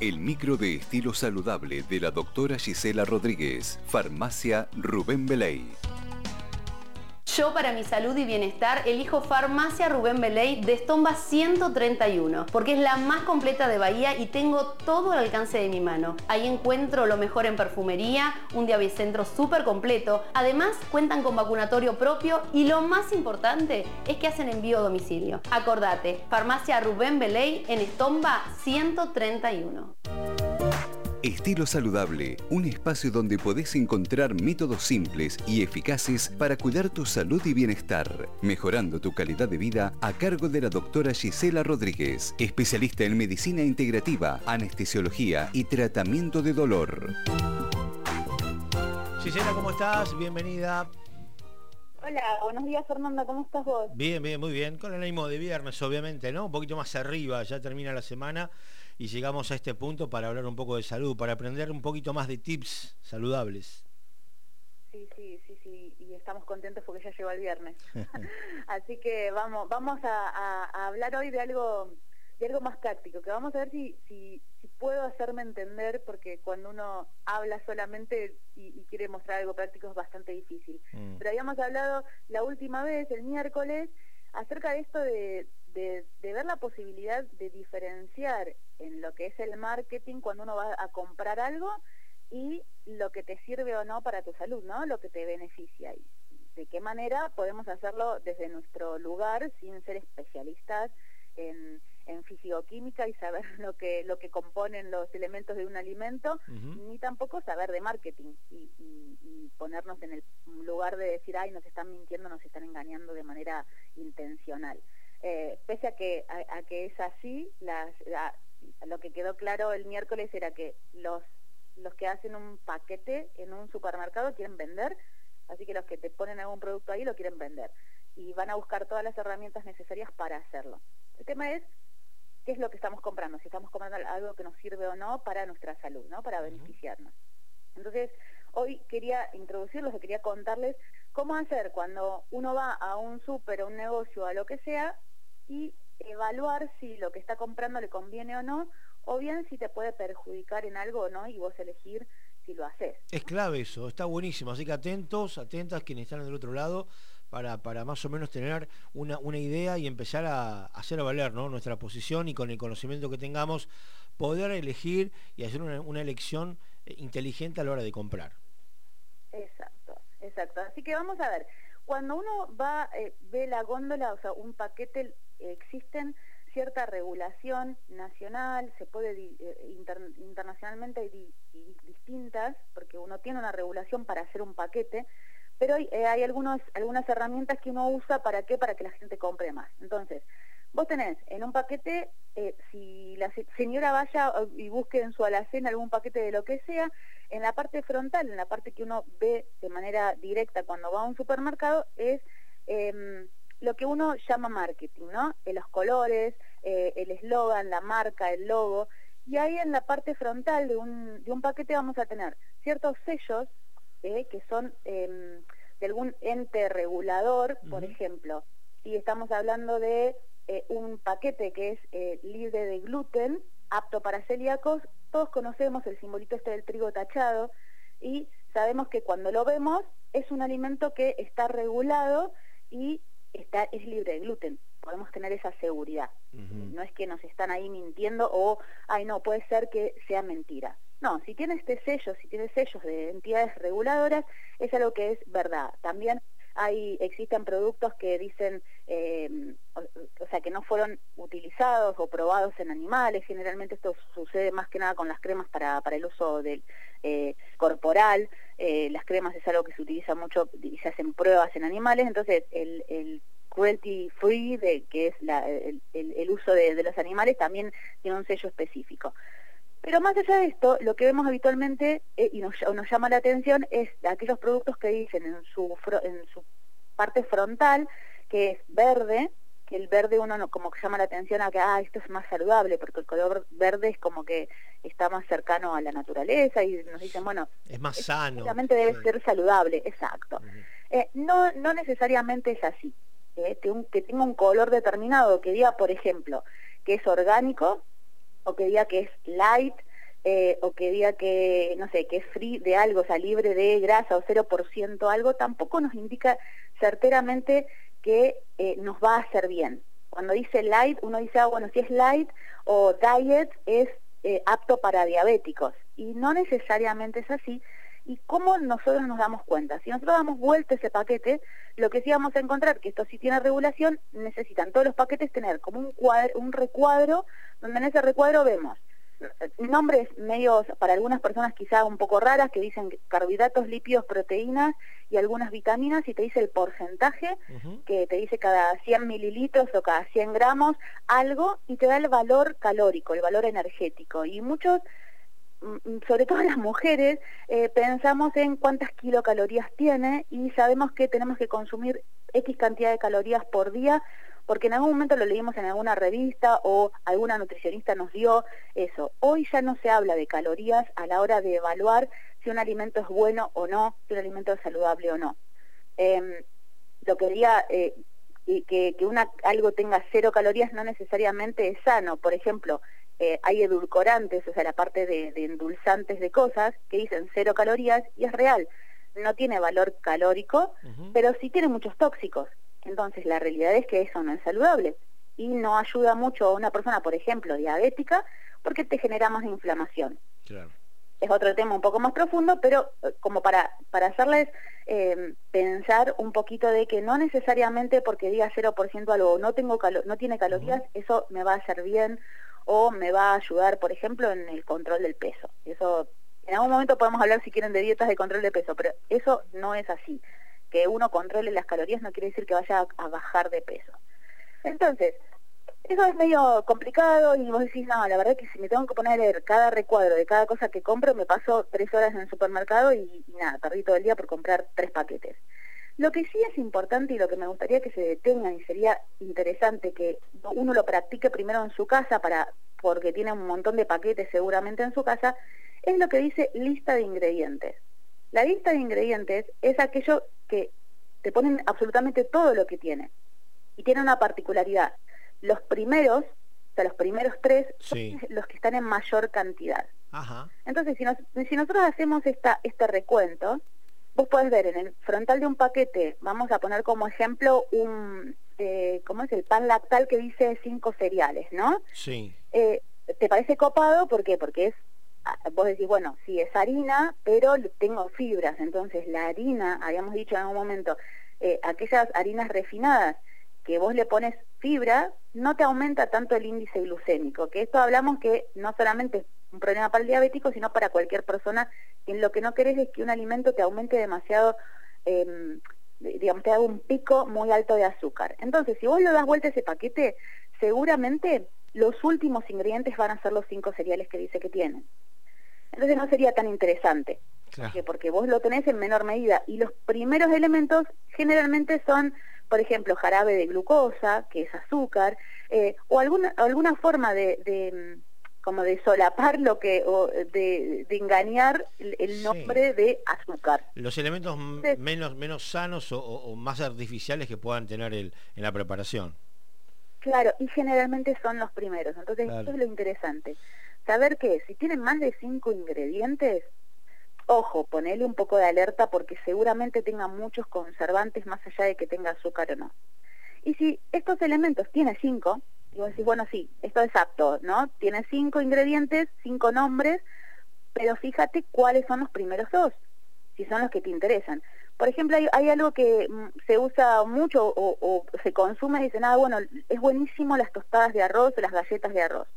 El micro de estilo saludable de la doctora Gisela Rodríguez, Farmacia Rubén Beley. Yo para mi salud y bienestar elijo Farmacia Rubén Beley de Estomba 131 porque es la más completa de Bahía y tengo todo al alcance de mi mano. Ahí encuentro lo mejor en perfumería, un diabicentro súper completo. Además cuentan con vacunatorio propio y lo más importante es que hacen envío a domicilio. Acordate, Farmacia Rubén Beley en Estomba 131. Estilo Saludable, un espacio donde podés encontrar métodos simples y eficaces para cuidar tu salud y bienestar, mejorando tu calidad de vida a cargo de la doctora Gisela Rodríguez, especialista en medicina integrativa, anestesiología y tratamiento de dolor. Gisela, ¿cómo estás? Bienvenida. Hola, buenos días Fernanda, ¿cómo estás vos? Bien, bien, muy bien. Con el ánimo de viernes, obviamente, ¿no? Un poquito más arriba, ya termina la semana y llegamos a este punto para hablar un poco de salud, para aprender un poquito más de tips saludables. Sí, sí, sí, sí, y estamos contentos porque ya llegó el viernes. Así que vamos, vamos a, hablar hoy de algo, de algo más práctico, que vamos a ver si, si, puedo hacerme entender, porque cuando uno habla solamente y, quiere mostrar algo práctico es bastante difícil. Mm. Pero habíamos hablado la última vez, el miércoles, acerca de esto de, de, ver la posibilidad de diferenciar en lo que es el marketing cuando uno va a comprar algo y lo que te sirve o no para tu salud, ¿no? Lo que te beneficia. Y de qué manera podemos hacerlo desde nuestro lugar sin ser especialistas en, en fisicoquímica y saber lo que, lo que componen los elementos de un alimento, ni tampoco saber de marketing y, y, ponernos en el lugar de decir, ay, nos están mintiendo, nos están engañando de manera intencional. Eh, pese a que, a, que es así, las, lo que quedó claro el miércoles era que los, los que hacen un paquete en un supermercado quieren vender, así que los que te ponen algún producto ahí lo quieren vender y van a buscar todas las herramientas necesarias para hacerlo. El tema es qué es lo que estamos comprando, si estamos comprando algo que nos sirve o no para nuestra salud, ¿no? para beneficiarnos. Entonces, hoy quería introducirlos, quería contarles cómo hacer cuando uno va a un súper, a un negocio, a lo que sea, y evaluar si lo que está comprando le conviene o no, o bien si te puede perjudicar en algo o no, y vos elegir si lo haces. Es clave eso, está buenísimo, así que atentos, atentas quienes están del otro lado, para, para más o menos tener una, una idea y empezar a, hacer valer ¿no? nuestra posición y con el conocimiento que tengamos, poder elegir y hacer una, una elección eh, inteligente a la hora de comprar. Exacto, exacto. Así que vamos a ver, cuando uno va, eh, ve la góndola, o sea, un paquete, existen cierta regulación nacional, se puede eh, internacionalmente y, distintas, porque uno tiene una regulación para hacer un paquete, pero hay, eh, hay algunos, algunas herramientas que uno usa para qué, para que la gente compre más. Entonces, Vos tenés en un paquete, eh, si la señora vaya y busque en su alacena algún paquete de lo que sea, en la parte frontal, en la parte que uno ve de manera directa cuando va a un supermercado, es em, lo que uno llama marketing, ¿no? En los colores, eh, el eslogan, la marca, el logo. Y ahí en la parte frontal de un, de un paquete vamos a tener ciertos sellos eh, que son em, de algún ente regulador, por ejemplo, si estamos hablando de eh, un paquete que es eh, libre de gluten, apto para celíacos, todos conocemos el simbolito este del trigo tachado y sabemos que cuando lo vemos es un alimento que está regulado y está, es libre de gluten. Podemos tener esa seguridad. No es que nos están ahí mintiendo o, ay no, puede ser que sea mentira. No, si tiene este sello, si tiene sellos de entidades reguladoras, es algo que es verdad. También hay, existen productos que dicen, eh, o, sea, que no fueron utilizados o probados en animales, generalmente esto sucede más que nada con las cremas para, para el uso del eh, corporal, eh, las cremas es algo que se utiliza mucho y se hacen pruebas en animales, entonces el, el cruelty free, de, que es la, el, uso de los animales, también tiene un sello específico. Pero más allá de esto, lo que vemos habitualmente eh, y nos, llama la atención es aquellos productos que dicen en su, en su parte frontal que es verde, que el verde uno no, como que llama la atención a que ah, esto es más saludable, porque el color verde es como que está más cercano a la naturaleza y nos dicen, bueno, es más sano. Obviamente debe ser saludable, exacto. Eh, no, no necesariamente es así. Eh, que, tenga un color determinado, que diga, por ejemplo, que es orgánico, o que diga que es light, eh, o que diga que, no sé, que es free de algo, o sea, libre de grasa o 0% algo, tampoco nos indica certeramente que eh, nos va a hacer bien. Cuando dice light, uno dice, ah, bueno, si es light o diet es eh, apto para diabéticos. Y no necesariamente es así. ¿Y cómo nosotros nos damos cuenta? Si nosotros damos vuelta ese paquete, lo que sí vamos a encontrar, que esto sí tiene regulación, necesitan todos los paquetes tener como un, cuadro, un recuadro, donde en ese recuadro vemos nombres medios para algunas personas quizá un poco raras que dicen carbohidratos, lípidos, proteínas y algunas vitaminas y te dice el porcentaje que te dice cada 100 mililitros o cada 100 gramos algo y te da el valor calórico, el valor energético. Y muchos mm, mm, sobre todo las mujeres, eh, pensamos en cuántas kilocalorías tiene y sabemos que tenemos que consumir X cantidad de calorías por día porque en algún momento lo leímos en alguna revista o alguna nutricionista nos dio eso. Hoy ya no se habla de calorías a la hora de evaluar si un alimento es bueno o no, si un alimento es saludable o no. Em, lo que diría eh, que, una, algo tenga cero calorías no necesariamente es sano. Por ejemplo, eh, hay edulcorantes, o sea, la parte de, endulzantes de cosas que dicen cero calorías y es real. No tiene valor calórico, pero sí tiene muchos tóxicos. Entonces, la realidad es que eso no es saludable y no ayuda mucho a una persona, por ejemplo, diabética, porque te genera más inflamación. Es otro tema un poco más profundo, pero eh, como para, para hacerles em, pensar un poquito de que no necesariamente porque diga 0% algo no, tengo no tiene calorías, eso me va a hacer bien o me va a ayudar, por ejemplo, en el control del peso. Eso, en algún momento podemos hablar si quieren de dietas de control de peso, pero eso no es así que uno controle las calorías no quiere decir que vaya a, bajar de peso. Entonces, eso es medio complicado y vos decís, no, la verdad que si me tengo que poner cada recuadro de cada cosa que compro, me paso tres horas en el supermercado y, nada, perdí todo el día por comprar tres paquetes. Lo que sí es importante y lo que me gustaría que se detengan y sería interesante que uno lo practique primero en su casa para porque tiene un montón de paquetes seguramente en su casa, es lo que dice lista de ingredientes. La lista de ingredientes es aquello que te ponen absolutamente todo lo que tiene. Y tiene una particularidad. Los primeros, o sea, los primeros tres, son los que están en mayor cantidad. Entonces, si, si nosotros hacemos esta, este recuento, vos podés ver en el frontal de un paquete, vamos a poner como ejemplo un, eh, ¿cómo es? El pan lactal que dice cinco cereales, ¿no? Sí. Eh, ¿Te parece copado? ¿Por qué? Porque es vos decís, bueno, sí es harina, pero tengo fibras, entonces la harina, habíamos dicho en algún momento, eh, aquellas harinas refinadas que vos le pones fibra, no te aumenta tanto el índice glucémico, que esto hablamos que no solamente es un problema para el diabético, sino para cualquier persona, en lo que no querés es que un alimento te aumente demasiado, em, digamos, te haga un pico muy alto de azúcar. Entonces, si vos le das vuelta a ese paquete, seguramente los últimos ingredientes van a ser los cinco cereales que dice que tienen entonces no sería tan interesante. Porque, vos lo tenés en menor medida. Y los primeros elementos generalmente son, por ejemplo, jarabe de glucosa, que es azúcar, eh, o alguna, alguna forma de, mm, como de solapar lo que, o de, engañar el nombre de azúcar. Los elementos menos, menos sanos o, más artificiales que puedan tener el, en la preparación. Claro, y generalmente son los primeros. Entonces, eso es lo interesante saber que si tienen más de cinco ingredientes, ojo, ponele un poco de alerta porque seguramente tenga muchos conservantes más allá de que tenga azúcar o no. Y si estos elementos tienen cinco, y vos decís, bueno, sí, esto es apto, ¿no? Tiene cinco ingredientes, cinco nombres, pero fíjate cuáles son los primeros dos, si son los que te interesan. Por ejemplo, hay, algo que mm, se usa mucho o, o se consume y dicen, ah, bueno, es buenísimo las tostadas de arroz o las galletas de arroz.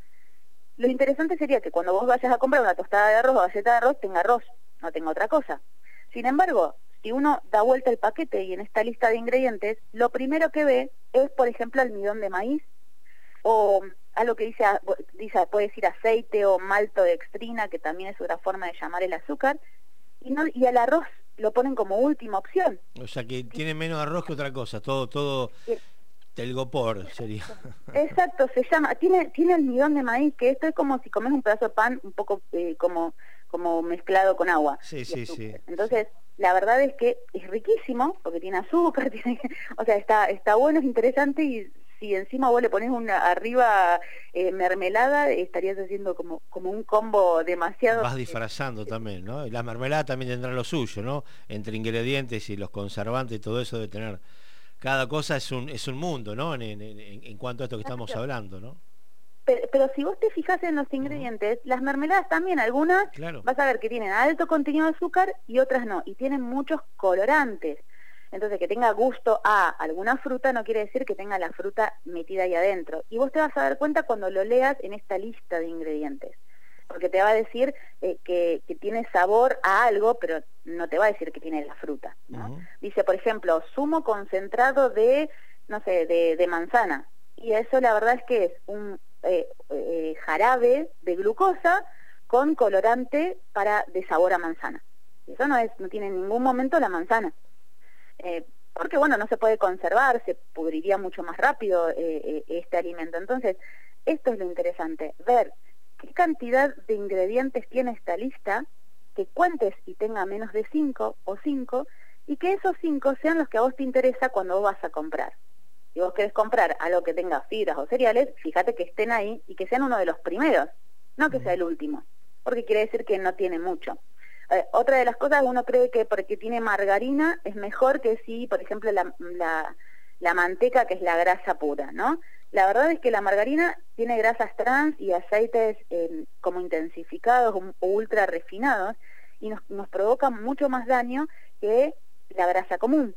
Lo interesante sería que cuando vos vayas a comprar una tostada de arroz o galleta de arroz, tenga arroz, no tenga otra cosa. Sin embargo, si uno da vuelta el paquete y en esta lista de ingredientes, lo primero que ve es, por ejemplo, almidón de maíz o algo que dice, dice puede decir aceite o malto de extrina, que también es otra forma de llamar el azúcar, y, no, y el arroz lo ponen como última opción. O sea que tiene menos arroz que otra cosa, todo, todo Telgopor sería. Exacto, se llama, tiene, tiene almidón de maíz, que esto es como si comes un pedazo de pan un poco eh, como, como mezclado con agua. Sí, sí, sí. Entonces, la verdad es que es riquísimo, porque tiene azúcar, tiene, o sea, está, está bueno, es interesante y si encima vos le pones una arriba eh, mermelada, estarías haciendo como, como un combo demasiado... Vas disfrazando también, ¿no? Y la mermelada también tendrá lo suyo, ¿no? Entre ingredientes y los conservantes y todo eso de tener... Cada cosa es un, es un mundo, ¿no? En, en, cuanto a esto que estamos hablando, ¿no? Pero, si vos te fijas en los ingredientes, las mermeladas también, algunas vas a ver que tienen alto contenido de azúcar y otras no, y tienen muchos colorantes. Entonces, que tenga gusto a alguna fruta no quiere decir que tenga la fruta metida ahí adentro. Y vos te vas a dar cuenta cuando lo leas en esta lista de ingredientes. Porque te va a decir eh, que, tiene sabor a algo, pero no te va a decir que tiene la fruta. Dice, por ejemplo, zumo concentrado de, no sé, de, manzana. Y eso la verdad es que es un eh, eh, jarabe de glucosa con colorante para de sabor a manzana. Eso no, es, no tiene en ningún momento la manzana. Eh, porque bueno, no se puede conservar, se pudriría mucho más rápido este alimento. Entonces, esto es lo interesante, ver qué cantidad de ingredientes tiene esta lista, que cuentes y tenga menos de 5 o 5, y que esos 5 sean los que a vos te interesa cuando vos vas a comprar. Si vos querés comprar algo que tenga fibras o cereales, fíjate que estén ahí y que sean uno de los primeros, no que sea el último, porque quiere decir que no tiene mucho. Eh, otra de las cosas, uno cree que porque tiene margarina es mejor que si, por ejemplo, la, la, manteca, que es la grasa pura, ¿no? La verdad es que la margarina tiene grasas trans y aceites em, como intensificados o ultra refinados y nos, nos provoca mucho más daño que la grasa común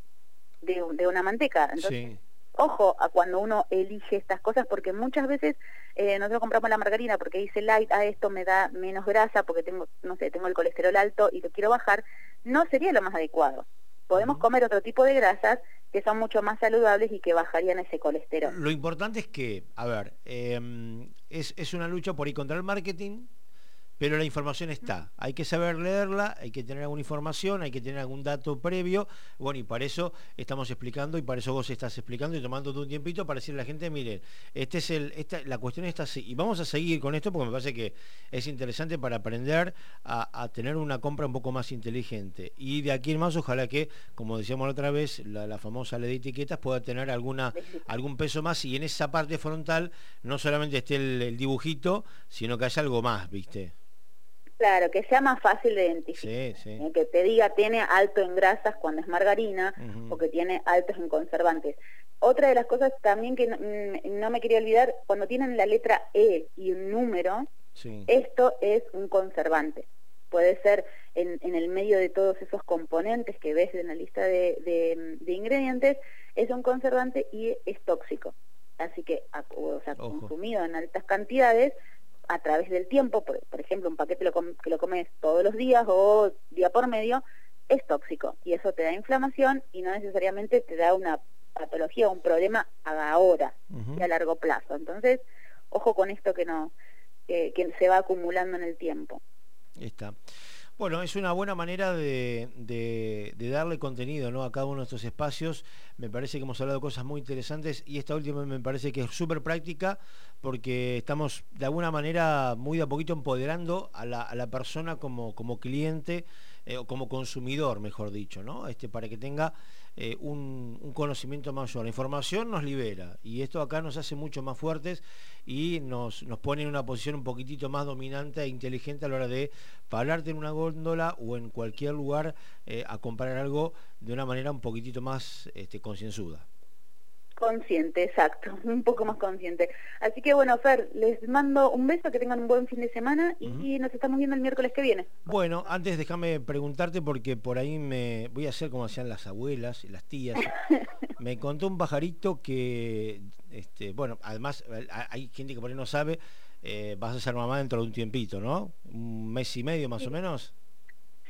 de, de una manteca. Entonces, ojo a cuando uno elige estas cosas porque muchas veces eh, nosotros compramos la margarina porque dice light, a esto me da menos grasa porque tengo, no sé, tengo el colesterol alto y lo quiero bajar, no sería lo más adecuado. Podemos comer otro tipo de grasas que son mucho más saludables y que bajarían ese colesterol. Lo importante es que, a ver, em, es, es una lucha por ir contra el marketing, pero la información está. Hay que saber leerla, hay que tener alguna información, hay que tener algún dato previo. Bueno, y para eso estamos explicando y para eso vos estás explicando y tomando un tiempito para decirle a la gente, miren, este es la cuestión está así. Y vamos a seguir con esto porque me parece que es interesante para aprender a, tener una compra un poco más inteligente. Y de aquí en más, ojalá que, como decíamos la otra vez, la, famosa ley de etiquetas pueda tener algún peso más y en esa parte frontal no solamente esté el dibujito, sino que haya algo más, ¿viste? Claro, que sea más fácil de identificar. Eh, que te diga tiene alto en grasas cuando es margarina o que tiene altos en conservantes. Otra de las cosas también que no, mm, me quería olvidar, cuando tienen la letra E y un número, esto es un conservante. Puede ser en, el medio de todos esos componentes que ves en la lista de, ingredientes, es un conservante y es tóxico. Así que, o sea, consumido en altas cantidades, a través del tiempo, por, ejemplo, un paquete que lo comes todos los días o día por medio, es tóxico y eso te da inflamación y no necesariamente te da una patología o un problema ahora y a largo plazo. Entonces, ojo con esto que no que, se va acumulando en el tiempo. Está. Bueno, es una buena manera de, darle contenido ¿no? a cada uno de estos espacios. Me parece que hemos hablado de cosas muy interesantes y esta última me parece que es súper práctica porque estamos de alguna manera muy de a poquito empoderando a la, persona como, cliente eh, o como consumidor, mejor dicho, ¿no? Este, para que tenga eh, un, conocimiento mayor. La información nos libera y esto acá nos hace mucho más fuertes y nos, nos pone en una posición un poquitito más dominante e inteligente a la hora de pararte en una góndola o en cualquier lugar eh, a comprar algo de una manera un poquitito más este, concienzuda. Consciente, exacto, un poco más consciente. Así que bueno, Fer, les mando un beso, que tengan un buen fin de semana y nos estamos viendo el miércoles que viene. Bueno, antes déjame preguntarte porque por ahí me voy a hacer como hacían las abuelas y las tías. me contó un pajarito que, este, bueno, además hay gente que por ahí no sabe, eh, vas a ser mamá dentro de un tiempito, ¿no? Un mes y medio más o menos.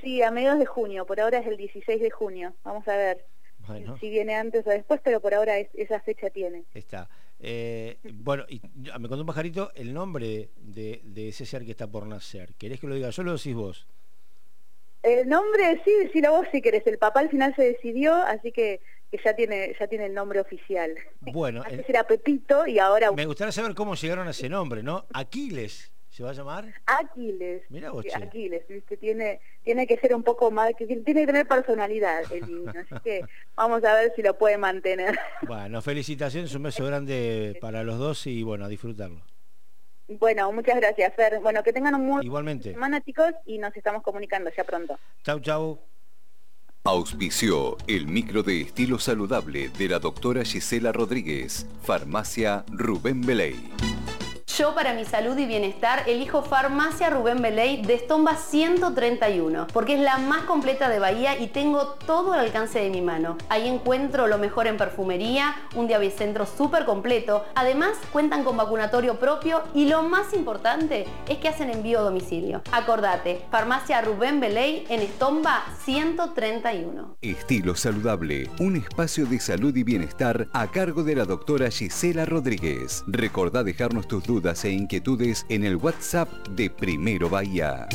Sí, a mediados de junio, por ahora es el 16 de junio, vamos a ver. Si viene antes o después, pero por ahora esa fecha tiene. Está. Eh, bueno, y me contó un pajarito el nombre de, ese ser que está por nacer. ¿Querés que lo diga yo lo decís vos? El nombre, sí, decilo vos si querés. El papá al final se decidió, así que, ya tiene ya tiene el nombre oficial. Bueno. Antes era Pepito y ahora... Me gustaría saber cómo llegaron a ese nombre, ¿no? Aquiles ¿Se va a llamar? Aquiles. Mira vos, che. Aquiles, ¿viste? Tiene, tiene que ser un poco más, que tiene que tener personalidad el niño, así que vamos a ver si lo puede mantener. Bueno, felicitaciones, un beso grande para los dos y bueno, a disfrutarlo. Bueno, muchas gracias, Fer. Bueno, que tengan un muy Igualmente. semana, chicos, y nos estamos comunicando ya pronto. Chau, chau. Auspició el micro de estilo saludable de la doctora Gisela Rodríguez, Farmacia Rubén Beley. Yo para mi salud y bienestar elijo Farmacia Rubén Beley de Estomba 131 porque es la más completa de Bahía y tengo todo al alcance de mi mano. Ahí encuentro lo mejor en perfumería, un diabicentro súper completo. Además cuentan con vacunatorio propio y lo más importante es que hacen envío a domicilio. Acordate, Farmacia Rubén Beley en Estomba 131. Estilo saludable, un espacio de salud y bienestar a cargo de la doctora Gisela Rodríguez. Recordá dejarnos tus dudas e inquietudes en el WhatsApp de Primero Bahía.